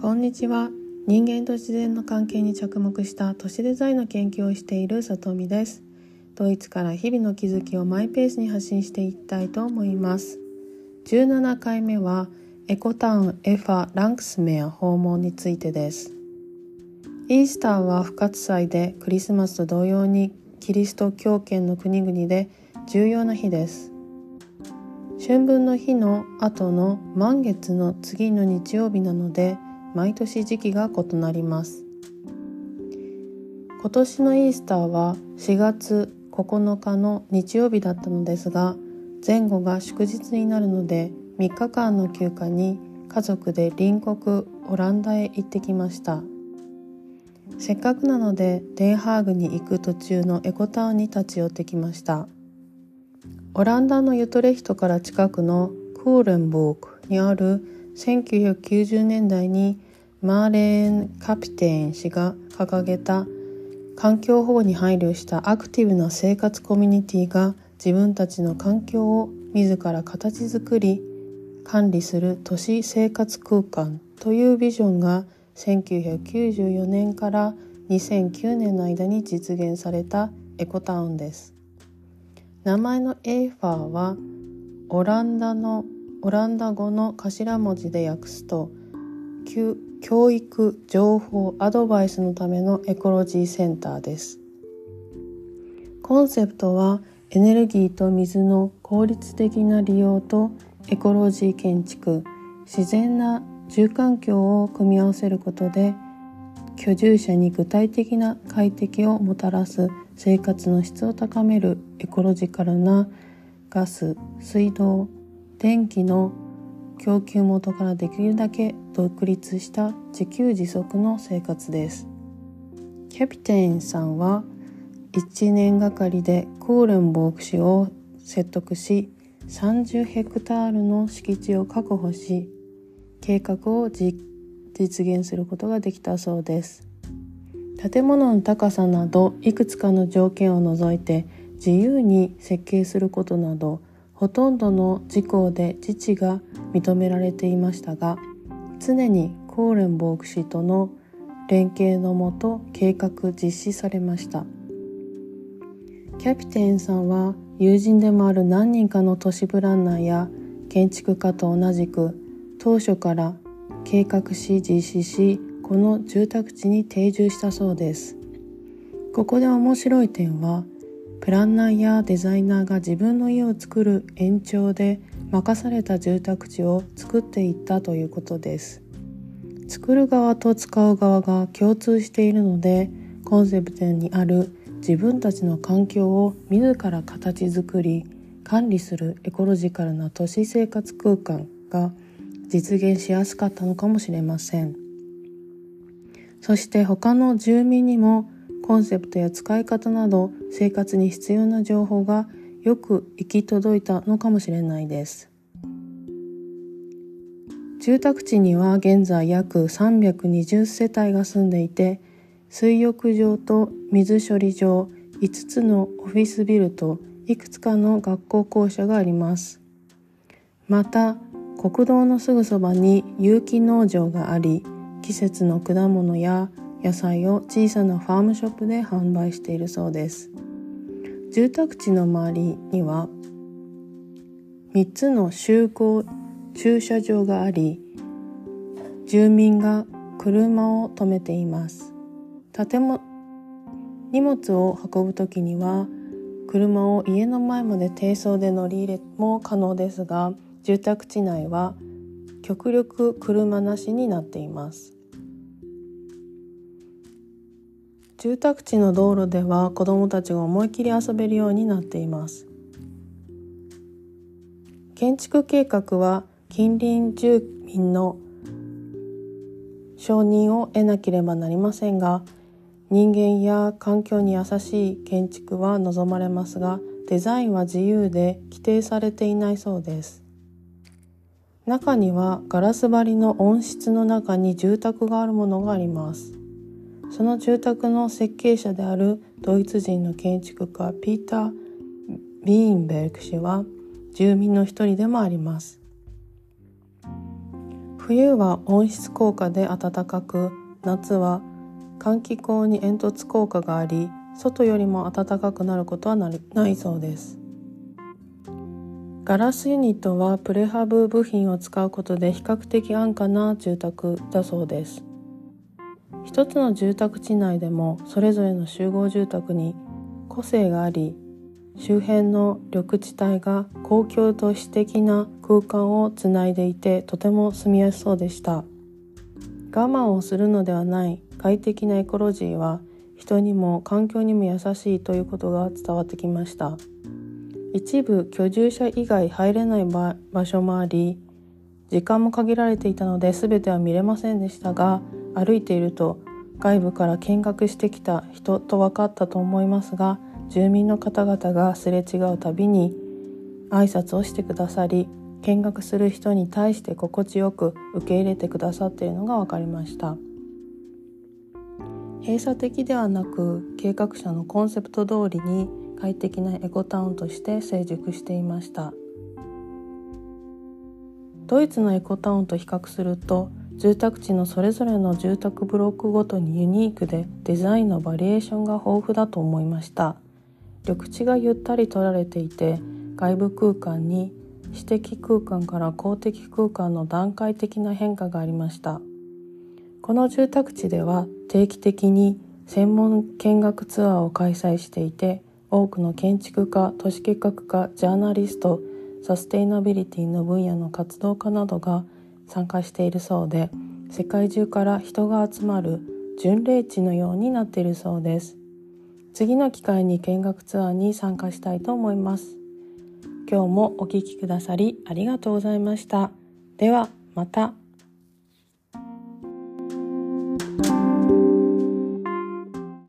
こんにちは。人間と自然の関係に着目した都市デザインの研究をしている里美です。ドイツから日々の気づきをマイペースに発信していきたいと思います。17回目はエコタウンエファ・ランクスメア訪問についてです。イースターは不活祭でクリスマスと同様にキリスト教圏の国々で重要な日です。春分の日の後の満月の次の日曜日なので毎年時期が異なります。今年のイースターは4月9日の日曜日だったのですが前後が祝日になるので3日間の休暇に家族で隣国オランダへ行ってきました。せっかくなのでデンハーグに行く途中のエコタウンに立ち寄ってきました。オランダのユトレヒトから近くのクーレンボークにある1990年代にマーレーン・カピテン氏が掲げた環境保護に配慮したアクティブな生活コミュニティが自分たちの環境を自ら形作り管理する都市生活空間というビジョンが1994年から2009年の間に実現されたエコタウンです。名前のエーファーはオランダのオランダ語の頭文字で訳すと教育情報アドバイスのためのエコロジーセンターです。コンセプトはエネルギーと水の効率的な利用とエコロジー建築。自然な住環境を組み合わせることで居住者に具体的な快適をもたらす生活の質を高めるエコロジカルなガス水道電気の供給元からできるだけ独立した自給自足の生活です。キャピテンさんは1年がかりでクーレンボーク氏を説得し30ヘクタールの敷地を確保し計画を実現することができたそうです。建物の高さなどいくつかの条件を除いて自由に設計することなどほとんどの事項で自治が認められていましたが常にコーレンボーク氏との連携のもと計画実施されました。キャピテンさんは友人でもある何人かの都市プランナーや建築家と同じく当初から計画し実施しこの住宅地に定住したそうです。ここで面白い点はプランナーやデザイナーが自分の家を作る延長で任された住宅地を作っていったということです作る側と使う側が共通しているのでコンセプトにある自分たちの環境を自ら形作り管理するエコロジカルな都市生活空間が実現しやすかったのかもしれません。そして他の住民にもコンセプトや使い方など生活に必要な情報がよく行き届いたのかもしれないです。住宅地には現在約320世帯が住んでいて水浴場と水処理場5つのオフィスビルといくつかの学校校舎がありますまた国道のすぐそばに有機農場があり季節の果物や野菜を小さなファームショップで販売しているそうです。住宅地の周りには3つの集合駐車場があり住民が車を止めています。建物荷物を運ぶ時には車を家の前まで低層で乗り入れも可能ですが住宅地内は極力車なしになっています。住宅地の道路では子どもたちが思い切り遊べるようになっています。建築計画は近隣住民の承認を得なければなりませんが人間や環境に優しい建築は望まれますがデザインは自由で規定されていないそうです。中にはガラス張りの温室の中に住宅があるものがあります。その住宅の設計者であるドイツ人の建築家ピーター・ビーンベルク氏は住民の一人でもあります。冬は温室効果で暖かく夏は換気口に煙突効果があり外よりも暖かくなることはないそうです。ガラスユニットはプレハブ部品を使うことで比較的安価な住宅だそうです。一つの住宅地内でもそれぞれの集合住宅に個性があり周辺の緑地帯が公共と私的な空間をつないでいてとても住みやすそうでした。我慢をするのではない快適なエコロジーは人にも環境にも優しいということが伝わってきました。一部居住者以外入れない場所もあり時間も限られていたので全ては見れませんでしたが歩いていると外部から見学してきた人と分かったと思いますが住民の方々がすれ違うたびに挨拶をしてくださり見学する人に対して心地よく受け入れてくださっているのが分かりました。閉鎖的ではなく計画者のコンセプト通りに快適なエコタウンとして成熟していました。ドイツのエコタウンと比較すると住宅地のそれぞれの住宅ブロックごとにユニークでデザインのバリエーションが豊富だと思いました。緑地がゆったり取られていて外部空間に私的空間から公的空間の段階的な変化がありました。この住宅地では定期的に専門見学ツアーを開催していて多くの建築家都市計画家ジャーナリストサステイナビリティの分野の活動家などが参加しているそうで世界中から人が集まる巡礼地のようになっているそうです。次の機会に見学ツアーに参加したいと思います。今日もお聴きくださりありがとうございました。ではまた。